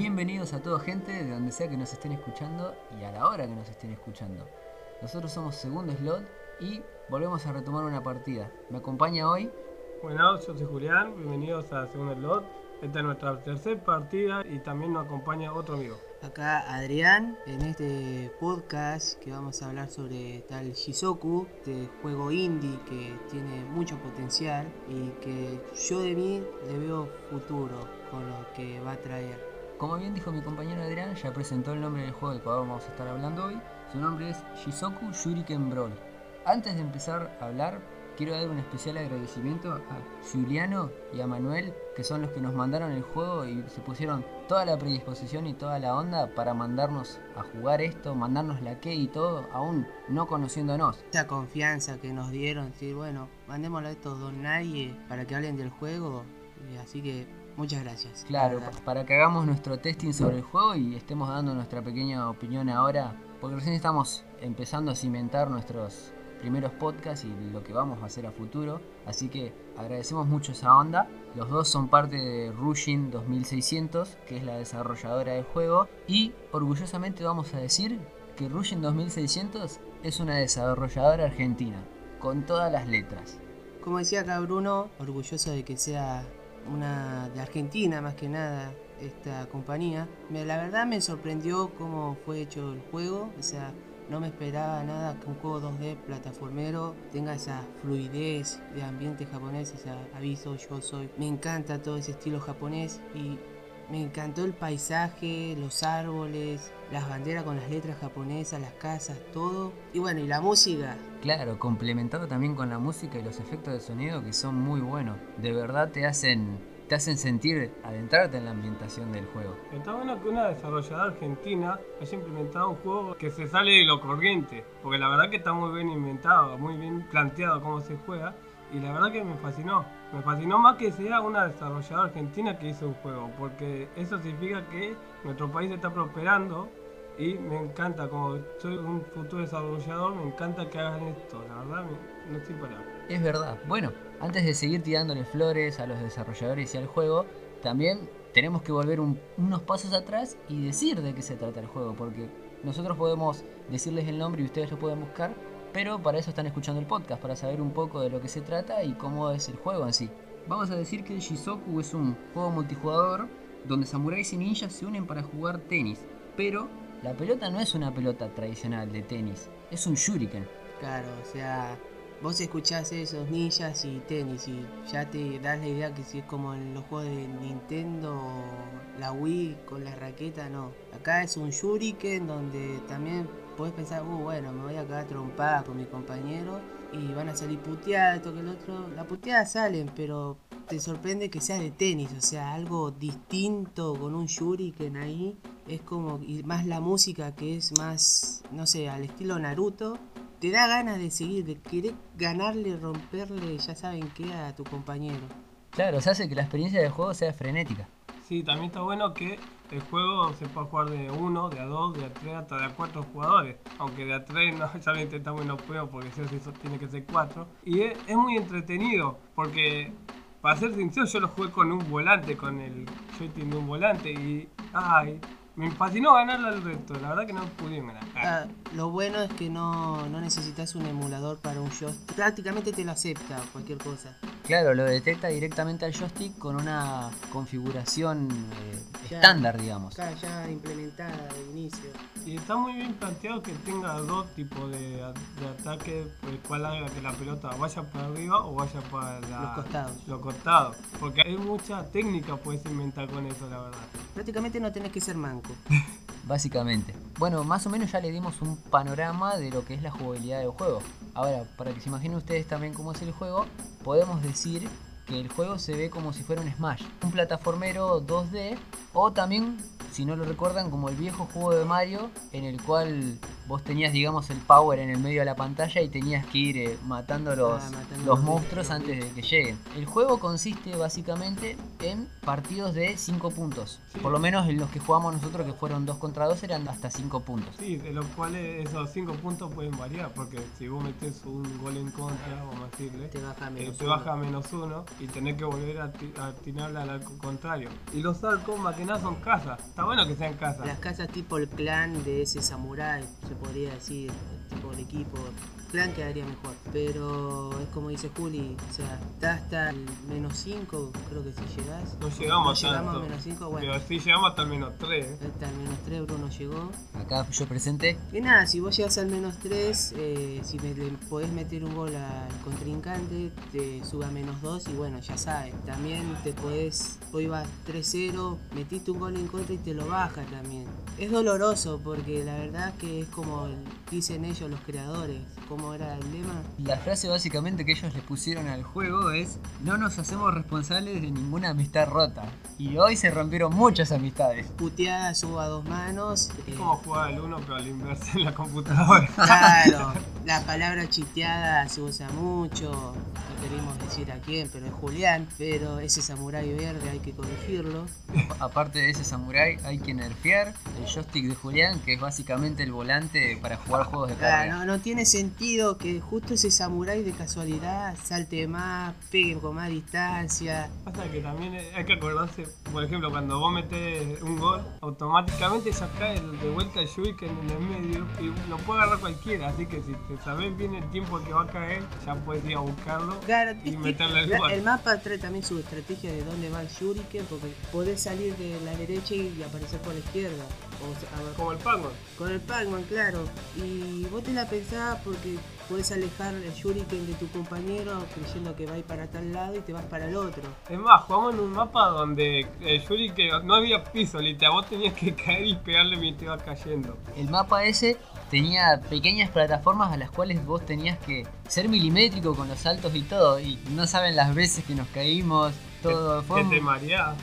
Bienvenidos a toda gente de donde sea que nos estén escuchando y a la hora que nos estén escuchando. Nosotros somos Segundo Slot y volvemos a retomar una partida. Me acompaña hoy. Bueno, yo soy Julián, bienvenidos a Segundo Slot. Esta es nuestra tercera partida y también nos acompaña otro amigo. Acá Adrián, en este podcast que vamos a hablar sobre tal Shizoku, este juego indie que tiene mucho potencial y que yo de mí le veo futuro con lo que va a traer. Como bien dijo mi compañero Adrián, ya presentó el nombre del juego del cual vamos a estar hablando hoy. Su nombre es Shizoku Shuriken Brawl. Antes de empezar a hablar, quiero dar un especial agradecimiento a Juliano y a Manuel, que son los que nos mandaron el juego y se pusieron toda la predisposición y toda la onda para mandarnos a jugar esto, mandarnos la key y todo, aún no conociéndonos. Esa confianza que nos dieron, decir, bueno, mandémoslo a estos dos nadie para que hablen del juego. Así que muchas gracias. Claro, para que hagamos nuestro testing sobre el juego y estemos dando nuestra pequeña opinión ahora, porque recién estamos empezando a cimentar nuestros primeros podcasts y lo que vamos a hacer a futuro. Así que agradecemos mucho esa onda. Los dos son parte de Rushin 2600, que es la desarrolladora del juego. Y orgullosamente vamos a decir que Rushin 2600 es una desarrolladora argentina, con todas las letras. Como decía acá Bruno, orgulloso de que sea una de Argentina más que nada esta compañía. La verdad me sorprendió cómo fue hecho el juego, o sea, no me esperaba nada que un juego 2D plataformero tenga esa fluidez de ambiente japonés, ese aviso yo soy. Me encanta todo ese estilo japonés me encantó el paisaje, los árboles, las banderas con las letras japonesas, las casas, todo. Y bueno, y la música. Claro, complementado también con la música y los efectos de sonido que son muy buenos. De verdad te hacen te hacen sentir adentrarte en la ambientación del juego. Está bueno que una desarrolladora argentina haya implementado un juego que se sale de lo corriente, porque la verdad que está muy bien inventado, muy bien planteado cómo se juega, y la verdad que me fascinó. Me fascinó más que sea una desarrolladora argentina que hizo un juego, porque eso significa que nuestro país está prosperando y me encanta, como soy un futuro desarrollador, me encanta que hagan esto, la verdad no estoy parado. Es verdad. Bueno, antes de seguir tirándole flores a los desarrolladores y al juego, también tenemos que volver unos pasos atrás y decir de qué se trata el juego, porque nosotros podemos decirles el nombre y ustedes lo pueden buscar, pero para eso están escuchando el podcast, para saber un poco de lo que se trata y cómo es el juego en sí. Vamos a decir que Shizoku es un juego multijugador donde samuráis y ninjas se unen para jugar tenis, pero la pelota no es una pelota tradicional de tenis, es un shuriken. Claro, o sea, vos escuchás esos ninjas y tenis y ya te das la idea que si es como en los juegos de Nintendo, la Wii con la raqueta, no. Acá es un Shuriken donde también podés pensar, uh, bueno, me voy a quedar trompada con mi compañero y van a salir puteadas, esto que el otro. Las puteadas salen, pero te sorprende que sea de tenis, o sea, algo distinto con un Shuriken ahí. Es como, y más la música que es más, no sé, al estilo Naruto te da ganas de seguir, de querer ganarle, romperle, ya saben qué, a tu compañero. Claro, se hace que la experiencia del juego sea frenética. Sí, también está bueno que el juego se puede jugar de uno, de a dos, de a tres, hasta de a cuatro jugadores. Aunque de a tres no, ya lo intentamos y no puedo porque si eso tiene que ser cuatro. Y es, muy entretenido porque, para ser sincero, yo lo jugué con un volante, con el joystick de un volante y... ¡Ay! Me fascinó ganarle al resto, la verdad que no pudieron ganar. Lo bueno es que no, no, necesitas un emulador para un joystick. Prácticamente te lo acepta cualquier cosa. Claro, lo detecta directamente al joystick con una configuración eh, estándar, digamos. Está ya implementada de inicio. Y está muy bien planteado que tenga dos tipos de, de ataque, el cual haga que la pelota vaya para arriba o vaya para los costados. Los costados. Porque hay mucha técnica puedes inventar con eso, la verdad. Prácticamente no tenés que ser manco. Básicamente. Bueno, más o menos ya le dimos un panorama de lo que es la jugabilidad del juego. Ahora, para que se imaginen ustedes también cómo es el juego, podemos decir que el juego se ve como si fuera un Smash, un plataformero 2D, o también, si no lo recuerdan, como el viejo juego de Mario, en el cual vos tenías, digamos, el power en el medio de la pantalla y tenías que ir eh, matando los, Ah, matando los los monstruos antes de que lleguen. El juego consiste básicamente en partidos de 5 puntos. Sí. Por lo menos en los que jugamos nosotros, que fueron 2 contra 2, eran hasta 5 puntos. Sí, de los cuales esos 5 puntos pueden variar, porque si vos metés un gol en contra, vamos a decirle, Te baja eh, menos te uno. baja a menos uno y tenés que volver a, ti- a atinarle al arco contrario. Y los arcos más que nada son casas. Está bueno que sean casas. Las casas tipo el clan de ese samurái, se podría decir, tipo el equipo. Clan quedaría mejor, pero es como dice Juli, o sea, está hasta el menos 5, creo que si llegás. No llegamos No a llegamos tanto. menos 5, bueno, Pero sí llegamos hasta el menos 3. hasta el menos 3 Bruno llegó. Acá yo presente. Y nada, si vos llegas al menos 3, si me, le podés meter un gol al contrincante, te sube a menos 2 y bueno, ya sabes. También te podés, vos ibas 3-0, metiste un gol en contra y te lo baja también. Es doloroso porque la verdad que es como dicen ellos los creadores, como era el lema. La frase básicamente que ellos le pusieron al juego es no nos hacemos responsables de ninguna amistad rota. Y hoy se rompieron muchas amistades. Puteada subo a dos manos. eh, Es como jugar al 1 pero al inverso en la computadora. Claro, la palabra chiteada se usa mucho, queremos decir a quién, pero es Julián, pero ese samurái verde hay que corregirlo. Aparte de ese samurai hay que nerfear el joystick de Julián, que es básicamente el volante para jugar juegos de Claro, carrera. no, no tiene sentido que justo ese samurái de casualidad salte más, pegue con más distancia. Pasa que también hay que acordarse, por ejemplo, cuando vos metés un gol, automáticamente cae de vuelta el Shuriken en el medio y lo puede agarrar cualquiera. Así que si te sabes bien el tiempo que va a caer, ya puedes ir a buscarlo. Meterle el la- gol. el mapa trae también su estrategia de dónde va el shuriken, porque podés salir de la derecha y aparecer por la izquierda. O sea, a ver, Como el Pac-Man. Con el Pac-Man, claro. Y vos te la pensás porque podés alejar el Shuriken de tu compañero creyendo que va a ir para tal lado y te vas para el otro. Es más, jugamos en un mapa donde el Shuriken no había piso, literal, vos tenías que caer y pegarle mientras iba cayendo. El mapa ese tenía pequeñas plataformas a las cuales vos tenías que ser milimétrico con los saltos y todo. Y no saben las veces que nos caímos, todo. que, te mareás,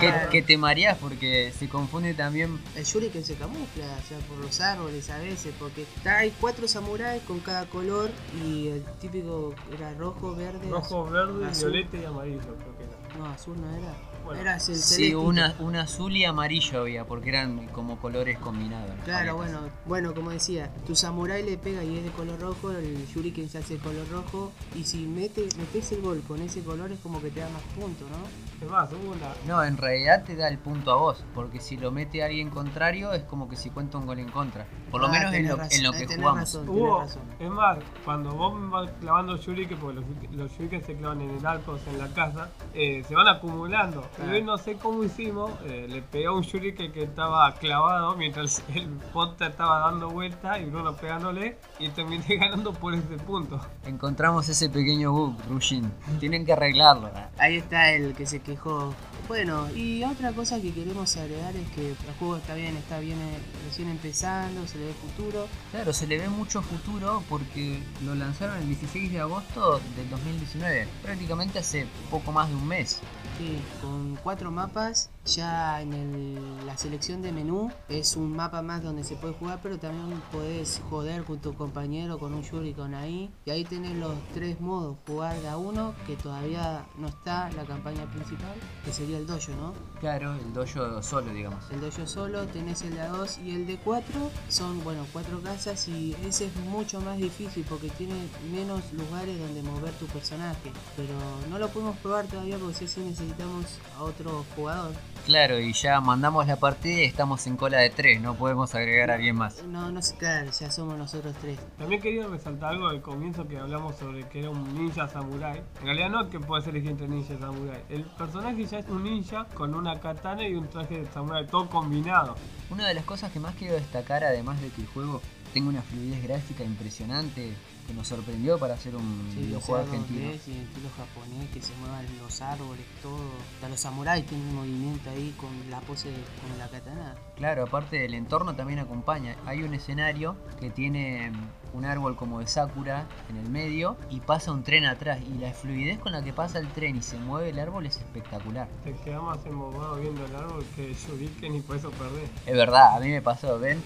que, que te mareás porque se confunde también. El Shuriken se camufla, o sea, por los árboles a veces, porque está- hay cuatro samuráis con cada color y el típico era rojo, verde, Rojo, verde, azul. violeta y amarillo, creo que era. No, azul no era. Bueno, era el Sí, una, un azul y amarillo había, porque eran como colores combinados. Claro, paletas. bueno, bueno, como decía, tu samurái le pega y es de color rojo, el shuriken se hace de color rojo, y si mete, metes el gol con ese color es como que te da más puntos, ¿no? Es más, hubo una, No, en realidad te da el punto a vos, porque si lo mete alguien contrario es como que si cuenta un gol en contra. Por lo Ah, menos en lo, razón, en lo que jugamos. razón, Hubo, razón. es más, cuando vos vas clavando shuriken, porque los, los shuriken se clavan en el arco, o sea, en la casa, eh, se van acumulando. Claro. Y hoy no sé cómo hicimos, eh, le pegó a un shuriken que estaba clavado mientras el pota estaba dando vuelta y Bruno pegándole y terminé ganando por ese punto. Encontramos ese pequeño bug, Rushin. Tienen que arreglarlo. ¿eh? Ahí está el que se quejó. Bueno, y otra cosa que queremos agregar es que el juego está bien, está bien eh, recién empezando, se le ve futuro. Claro, se le ve mucho futuro porque lo lanzaron el 16 de agosto del 2019, prácticamente hace poco más de un mes. Sí, con cuatro mapas, ya en el- la selección de menú es un mapa más donde se puede jugar, pero también podés joder con tu compañero con un Shuriken ahí. Y ahí tenés los tres modos, jugar de a uno, que todavía no está la campaña principal, que sería el dojo, ¿no? Claro, el dojo solo, digamos. El dojo solo, tenés el de a 2 y el de 4 son, bueno, cuatro casas y ese es mucho más difícil porque tiene menos lugares donde mover tu personaje. Pero no lo podemos probar todavía porque si así necesitamos a otro jugador. Claro, y ya mandamos la partida y estamos en cola de 3, no podemos agregar a alguien más. No, no sé, claro, ya somos nosotros tres. También quería resaltar algo al comienzo que hablamos sobre que era un ninja samurai. En realidad no es que puedes elegir entre ninja y samurai. El personaje ya es un ninja con una katana y un traje de samurai, todo combinado. Una de las cosas que más quiero destacar, además de que el juego tenga una fluidez gráfica impresionante, que nos sorprendió para hacer un Sí, videojuego argentino. 2D, y en estilo japonés, que se muevan los árboles, todo. Hasta los samuráis tienen un movimiento ahí con la pose, con la katana. Claro, aparte del entorno también acompaña. Hay un escenario que tiene un árbol como de Sakura en el medio y pasa un tren atrás. Y la fluidez con la que pasa el tren y se mueve el árbol es espectacular. Te quedas más embobado viendo el árbol que Shuriken y por eso perdés. Es verdad, a mí me pasó, ¿ven?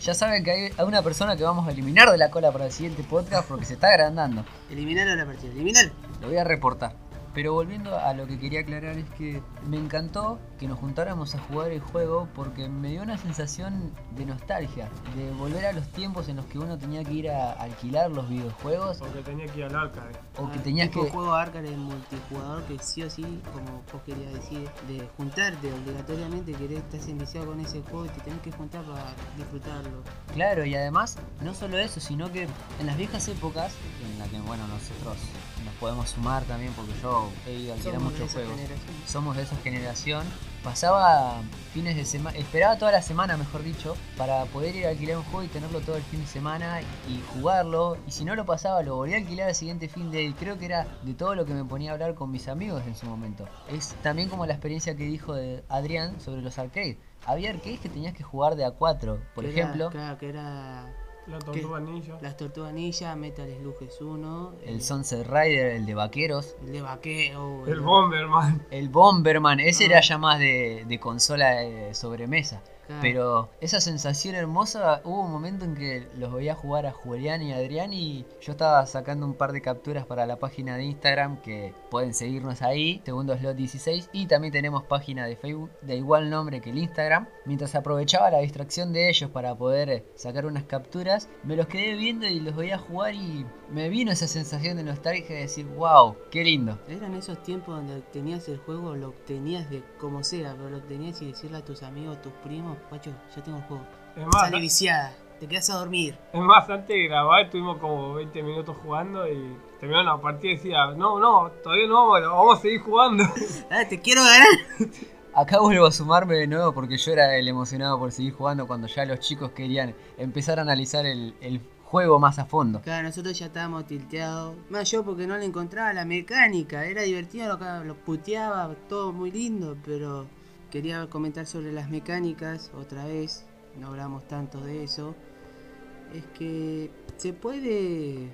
Ya saben que hay una persona que vamos a eliminar de la cola para el siguiente podcast porque se está agrandando. Eliminalo la partida, eliminalo. Lo voy a reportar. Pero volviendo a lo que quería aclarar es que me encantó que nos juntáramos a jugar el juego porque me dio una sensación de nostalgia, de volver a los tiempos en los que uno tenía que ir a alquilar los videojuegos. O que tenía que ir al arcade. O que Ah, tenías que... juego arcade multijugador que sí o sí, como vos querías decir, de juntarte obligatoriamente, querés estás enviciado con ese juego y te tenés que juntar para disfrutarlo. Claro, y además, no solo eso, sino que en las viejas épocas, en las que, bueno, nosotros nos podemos sumar también porque yo he ido a alquilar Somos de muchos esa juegos. generación. somos de esa generación, pasaba fines de semana, esperaba toda la semana, mejor dicho, para poder ir a alquilar un juego y tenerlo todo el fin de semana y jugarlo. Y si no lo pasaba, lo volví a alquilar el siguiente fin de. Y creo que era de todo lo que me ponía a hablar con mis amigos en su momento. Es también como la experiencia que dijo de Adrián sobre los arcades. Había arcades que tenías que jugar de a 4, por Que era- ejemplo. claro, que era La tortuga ninja. las Tortugas Ninja, Metal Slug G1, El Sunset Rider, el de vaqueros. el de vaqueo, El Bomberman. El Bomberman, ese Ah. era ya más de, de consola de sobremesa. Claro. Pero esa sensación hermosa, hubo un momento en que los veía jugar a Julián y a Adrián y yo estaba sacando un par de capturas para la página de Instagram que pueden seguirnos ahí, segundo slot 16, y también tenemos página de Facebook de igual nombre que el Instagram. Mientras aprovechaba la distracción de ellos para poder sacar unas capturas, me los quedé viendo y los veía jugar y me vino esa sensación de nostalgia de decir, wow, qué lindo. Eran esos tiempos donde tenías el juego, lo obtenías de como sea, pero lo obtenías y decirle a tus amigos, tus primos, guacho, ya tengo el juego. Es más, Sale viciada, te quedas a dormir. es más, antes de grabar estuvimos como 20 minutos jugando y terminó la partida y decía, no, no, todavía no vamos, vamos a seguir jugando. Ah, te quiero ganar. Acá vuelvo a sumarme de nuevo porque yo era el emocionado por seguir jugando cuando ya los chicos querían empezar a analizar el, el juego más a fondo. Claro, nosotros ya estábamos tilteados. Más yo porque no le encontraba la mecánica. Era divertido, lo, lo puteaba, todo muy lindo, pero quería comentar sobre las mecánicas otra vez. No hablamos tanto de eso. Es que se puede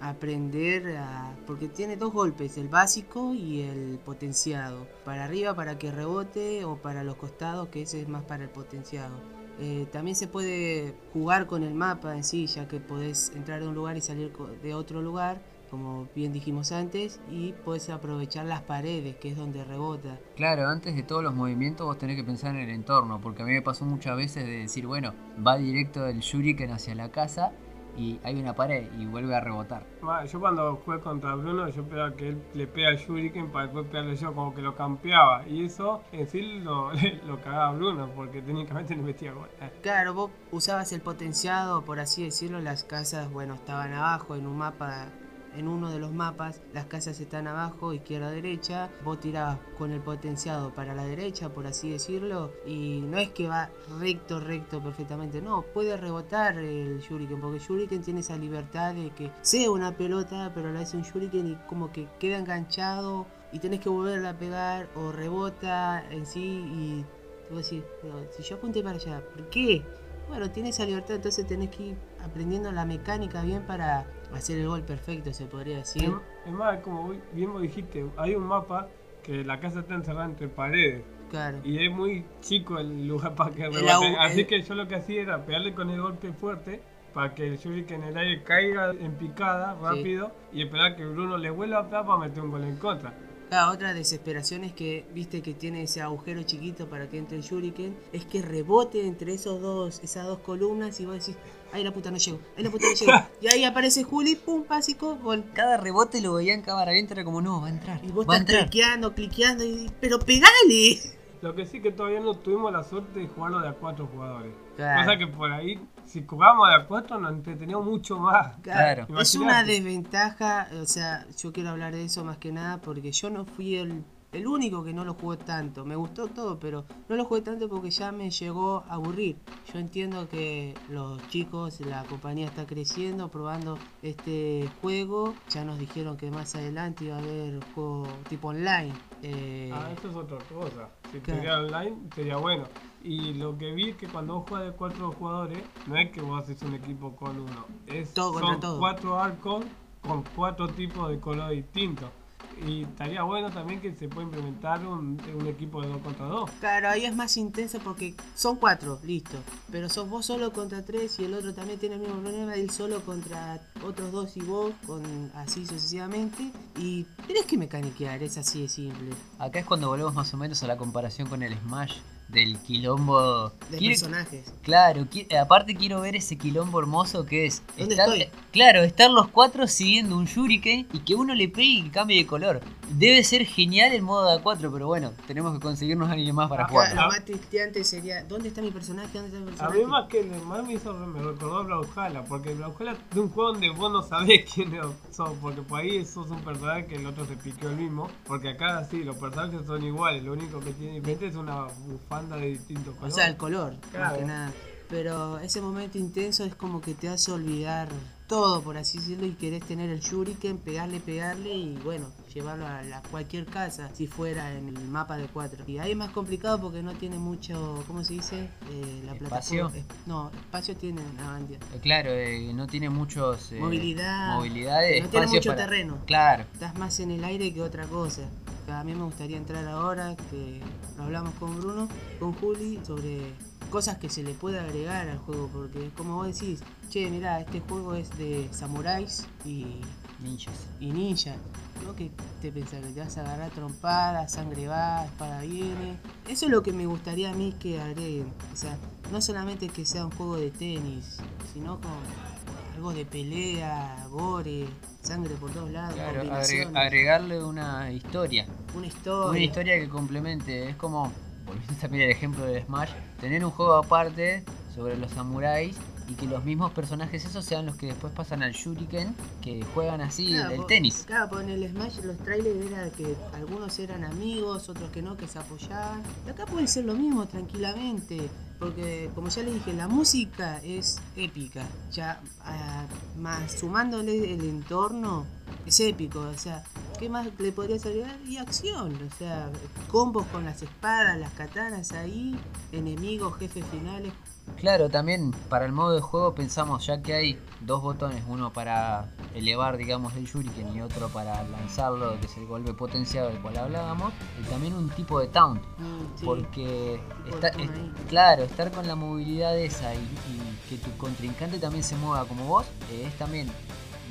aprender a... porque tiene dos golpes, el básico y el potenciado. Para arriba para que rebote o para los costados que ese es más para el potenciado. Eh, también se puede jugar con el mapa en sí, ya que podés entrar de un lugar y salir de otro lugar, como bien dijimos antes, y podés aprovechar las paredes, que es donde rebota. Claro, antes de todos los movimientos vos tenés que pensar en el entorno, porque a mí me pasó muchas veces de decir, bueno, va directo el shuriken hacia la casa y hay una pared y vuelve a rebotar. Yo cuando jugué contra Bruno, yo esperaba que él le pega al Shuriken para después pegarle yo, como que lo campeaba. Y eso en sí lo, lo cagaba a Bruno, porque técnicamente no metía gol. Claro, vos usabas el potenciado, por así decirlo, las casas, bueno, estaban abajo en un mapa, en uno de los mapas, las casas están abajo, izquierda, derecha, vos tirabas con el potenciado para la derecha, por así decirlo, y no es que va recto, recto perfectamente, no, puede rebotar el Shuriken, porque Shuriken tiene esa libertad de que sea una pelota, pero la hace un Shuriken y como que queda enganchado y tenés que volverla a pegar o rebota en sí y te voy a decir, si yo apunté para allá, ¿por qué? Bueno, tiene esa libertad, entonces tenés que ir aprendiendo la mecánica bien para hacer el gol perfecto, se podría decir. Es, más, como bien vos dijiste, hay un mapa que la casa está encerrada entre paredes. Claro. Y es muy chico el lugar para que rebote. Así el- que yo lo que hacía era pegarle con el golpe fuerte para que el Shuriken en el aire caiga en picada rápido y esperar que Bruno le vuelva a para meter un gol en contra. Claro, otra desesperación es que, viste que tiene ese agujero chiquito para que entre el Shuriken, es que rebote entre esos dos, esas dos columnas y vos decís, ay la puta no llego, ay la puta no llego. y ahí aparece Juli, pum, básico, gol. Cada rebote lo veía en cámara lenta, era como, no, va a entrar, Y vos va a estás entrar. cliqueando, cliqueando y pero pegale. Lo que sí que todavía no tuvimos la suerte de jugarlo de a cuatro jugadores. Claro. Pasa que por ahí, si jugábamos de a cuatro, nos entreteníamos mucho más. Claro. Es una desventaja, o sea, yo quiero hablar de eso más que nada porque yo no fui el, el único que no lo jugué tanto. Me gustó todo, pero no lo jugué tanto porque ya me llegó a aburrir. Yo entiendo que los chicos, la compañía está creciendo, probando este juego. Ya nos dijeron que más adelante iba a haber juego tipo online. Eh, Ah, eso es otra cosa. Si Claro. sería online, sería bueno. Y lo que vi es que cuando vos juegas de cuatro jugadores, no es que vos haces un equipo con uno. Es, Todo contra son todo. cuatro arcos con cuatro tipos de color distintos. Y estaría bueno también que se pueda implementar un, un equipo de dos contra dos. Claro, ahí es más intenso porque son cuatro, listo. Pero sos vos solo contra tres y el otro también tiene el mismo problema, él solo contra otros dos y vos, con así sucesivamente. Y tenés que mecaniquear, es así de simple. Acá es cuando volvemos más o menos a la comparación con el Smash del quilombo. De Quiero- personajes. Claro, qui- aparte quiero ver ese quilombo hermoso que es ¿Dónde estar, estoy? claro, estar los cuatro siguiendo un shuriken y que uno le pegue y cambie de color. Debe ser genial el modo de A4, pero bueno, tenemos que conseguirnos a alguien más para Acá- jugar. Lo más tristeante sería, ¿dónde está mi personaje? ¿Dónde está mi A personaje? mí más que el más me hizo me recordó a Brawlhalla, porque Brawlhalla es un juego donde vos no sabés quién sos, porque por ahí sos un personaje que el otro se piqueó el mismo, porque acá sí, los personajes son iguales, lo único que tiene diferente es una bufanda de distintos O colores. sea, el color, más Claro. que nada. Pero ese momento intenso es como que te hace olvidar todo, por así decirlo, y querés tener el shuriken, pegarle, pegarle y bueno, llevarlo a la- cualquier casa si fuera en el mapa de 4. Y ahí es más complicado porque no tiene mucho, ¿cómo se dice? Eh, la ¿Espacio? plataforma. es- no, espacio tiene una bandia. Eh, Claro, eh, no tiene muchos eh, Movilidad. movilidad de No tiene mucho para- terreno. Claro, Estás más en el aire que otra cosa. A mí me gustaría entrar ahora, que lo hablamos con Bruno, con Juli, sobre cosas que se le puede agregar al juego, porque como vos decís, che, mirá, este juego es de samuráis y, ninjas. y ninjas. ¿No? que te pensás que te vas a agarrar trompadas, sangre va, espada viene? Eso es lo que me gustaría a mí que agreguen. O sea, no solamente que sea un juego de tenis, sino con algo de pelea, gore, sangre por todos lados, Claro, agre- combinaciones. agregarle una historia. Una historia. Una historia que complemente. Es como, volviendo también al ejemplo del Smash, tener un juego aparte sobre los samuráis y que los mismos personajes esos sean los que después pasan al Shuriken, que juegan así Claro, el tenis. Claro, en el Smash los trailers era que algunos eran amigos, otros que no, que se apoyaban. Y acá puede ser lo mismo tranquilamente. Porque como ya le dije, la música es épica. Ya ah, más sumándole el entorno, es épico. O sea, ¿qué más le podrías agregar? Y acción. O sea, combos con las espadas, las katanas ahí, enemigos, jefes finales. Claro, también para el modo de juego pensamos ya que hay dos botones, uno para elevar, digamos, el shuriken y otro para lanzarlo, que es el golpe potenciado del cual hablábamos, y también un tipo de taunt, Mm, sí. porque está, es- claro, estar con la movilidad esa y, y que tu contrincante también se mueva como vos, eh, es también,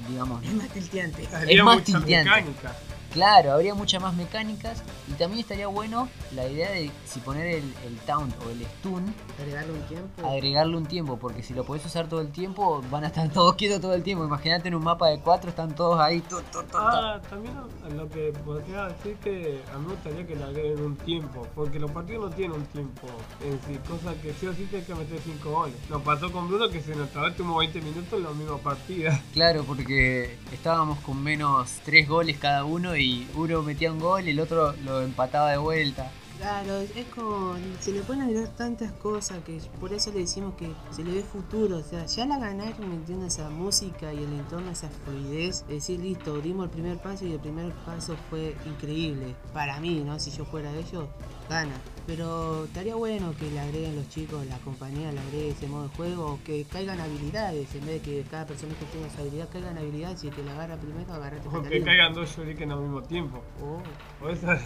digamos, Es más tilteante. Habría más tilteante. mecánica. Claro, habría muchas más mecánicas y también estaría bueno la idea de si poner el, el taunt o el stun, Agregarle un tiempo. agregarle un tiempo, porque si lo podés usar todo el tiempo, van a estar todos quietos todo el tiempo. Imagínate en un mapa de cuatro, están todos ahí. tu, tu, tu, tu. Ah, también lo que podría decir que a mí me gustaría que le agreguen un tiempo, porque los partidos no tienen un tiempo en sí, cosa que sí o sí tienes que meter 5 goles. Nos pasó con Bruno que se nos trabó como 20 minutos en la misma partida. Claro, porque estábamos con menos tres goles cada uno y uno metía un gol y el otro lo empataba de vuelta. Claro, es como. Se le pueden agregar tantas cosas que por eso le decimos que se le ve futuro. O sea, ya la ganaron metiendo esa música y el entorno, esa fluidez. Es decir, listo, dimos el primer paso y el primer paso fue increíble. Para mí, ¿no? Si yo fuera ellos, gana. Pero estaría bueno que le agreguen los chicos, la compañía le agregue ese modo de juego, que caigan habilidades, en vez de que cada personaje tenga su habilidad, caigan habilidades y que la agarra primero, agarrate O que caigan dos shuriken al mismo tiempo. Oh, O esa-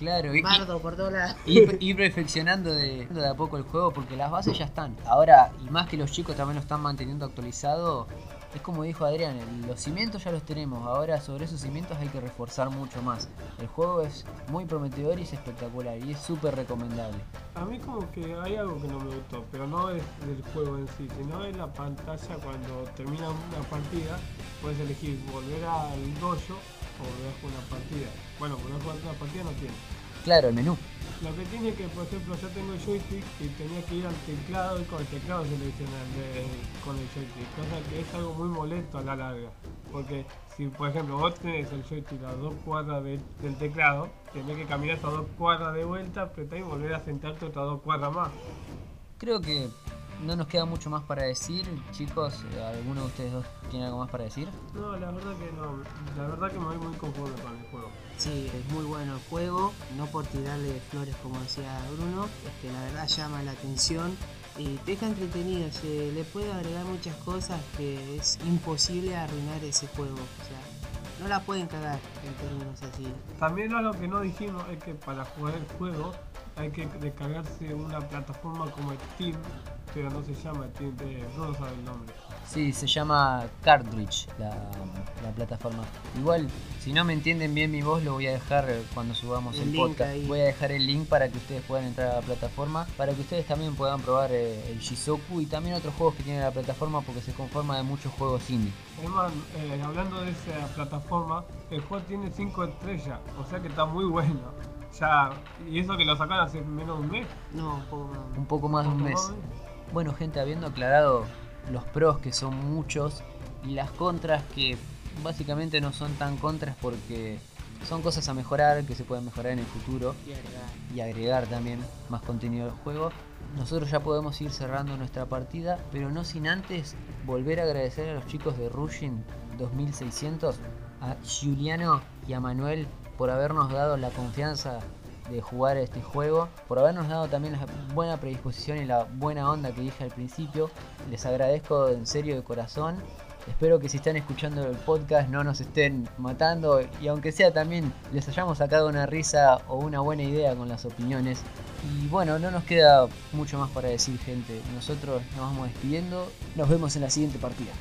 Claro, y, y- bardo por todos lados. ir, ir perfeccionando de, de a poco el juego porque las bases ya están. Ahora, y más que los chicos también lo están manteniendo actualizado, es como dijo Adrián, los cimientos ya los tenemos, ahora sobre esos cimientos hay que reforzar mucho más. El juego es muy prometedor y es espectacular y es súper recomendable. A mí como que hay algo que no me gustó, pero no es del juego en sí, sino es la pantalla cuando termina una partida, puedes elegir volver al dojo volver a jugar una partida. Bueno, volver a jugar una partida no tiene. Claro, el menú. Lo que tiene que, por ejemplo, yo tengo el joystick y tenía que ir al teclado y con el teclado seleccionar de- con el joystick, cosa que es algo muy molesto a la larga. Porque si, por ejemplo, vos tenés el joystick a dos cuadras de- del teclado, tenés que caminar esas dos cuadras de vuelta, apretar y volver a sentarte otras dos cuadras más. Creo que no nos queda mucho más para decir, chicos. ¿Alguno de ustedes dos tiene algo más para decir? No, la verdad que no. La verdad que me voy muy conforme con el juego. Sí, es muy bueno el juego, no por tirarle flores como decía Bruno, este, la verdad llama la atención y te deja entretenido, se le puede agregar muchas cosas que es imposible arruinar ese juego, o sea, no la pueden cagar en términos así. También algo que no dijimos es que para jugar el juego hay que descargarse una plataforma como Steam, pero no se llama Steam, eh, no sabe el nombre. Sí, se llama Cartridge la, la plataforma. Igual, si no me entienden bien mi voz, lo voy a dejar eh, cuando subamos El podcast. ahí. Voy a dejar el link para que ustedes puedan entrar a la plataforma, para que ustedes también puedan probar eh, el Shizoku y también otros juegos que tiene la plataforma porque se conforma de muchos juegos indie. Eh, hablando de esa plataforma, el juego tiene 5 estrellas, o sea que está muy bueno. Ya, y eso que lo sacaron hace menos de un mes. No, un poco más. Un poco más de un poco mes. más de un mes. Bueno, gente, habiendo aclarado los pros que son muchos y las contras que básicamente no son tan contras porque son cosas a mejorar, que se pueden mejorar en el futuro Y agregar. y agregar también más contenido al juego. Nosotros ya podemos ir cerrando nuestra partida, pero no sin antes volver a agradecer a los chicos de Rushin 2600, a Giuliano y a Manuel por habernos dado la confianza de jugar este juego, por habernos dado también la buena predisposición y la buena onda que dije al principio. Les agradezco en serio de corazón. Espero que si están escuchando el podcast no nos estén matando y aunque sea también les hayamos sacado una risa o una buena idea con las opiniones. Y bueno, no nos queda mucho más para decir gente. Nosotros nos vamos despidiendo. Nos vemos en la siguiente partida.